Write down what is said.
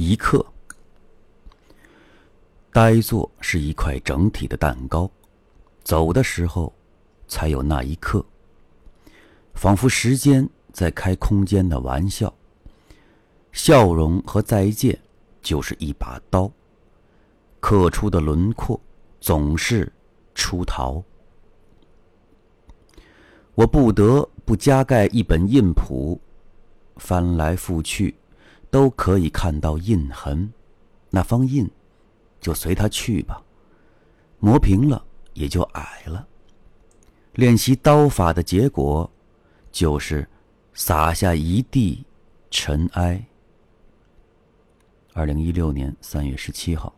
一刻。呆坐是一块整体的蛋糕，走的时候，才有那一刻。仿佛时间在开空间的玩笑。笑容和再见，就是一把刀。刻出的轮廓，总是出逃。我不得不加盖一本印谱，翻来覆去，都可以看到印痕。那方印。就随他去吧，磨平了也就矮了。练习刀法的结果，就是撒下一地尘埃。二零一六年三月十七号。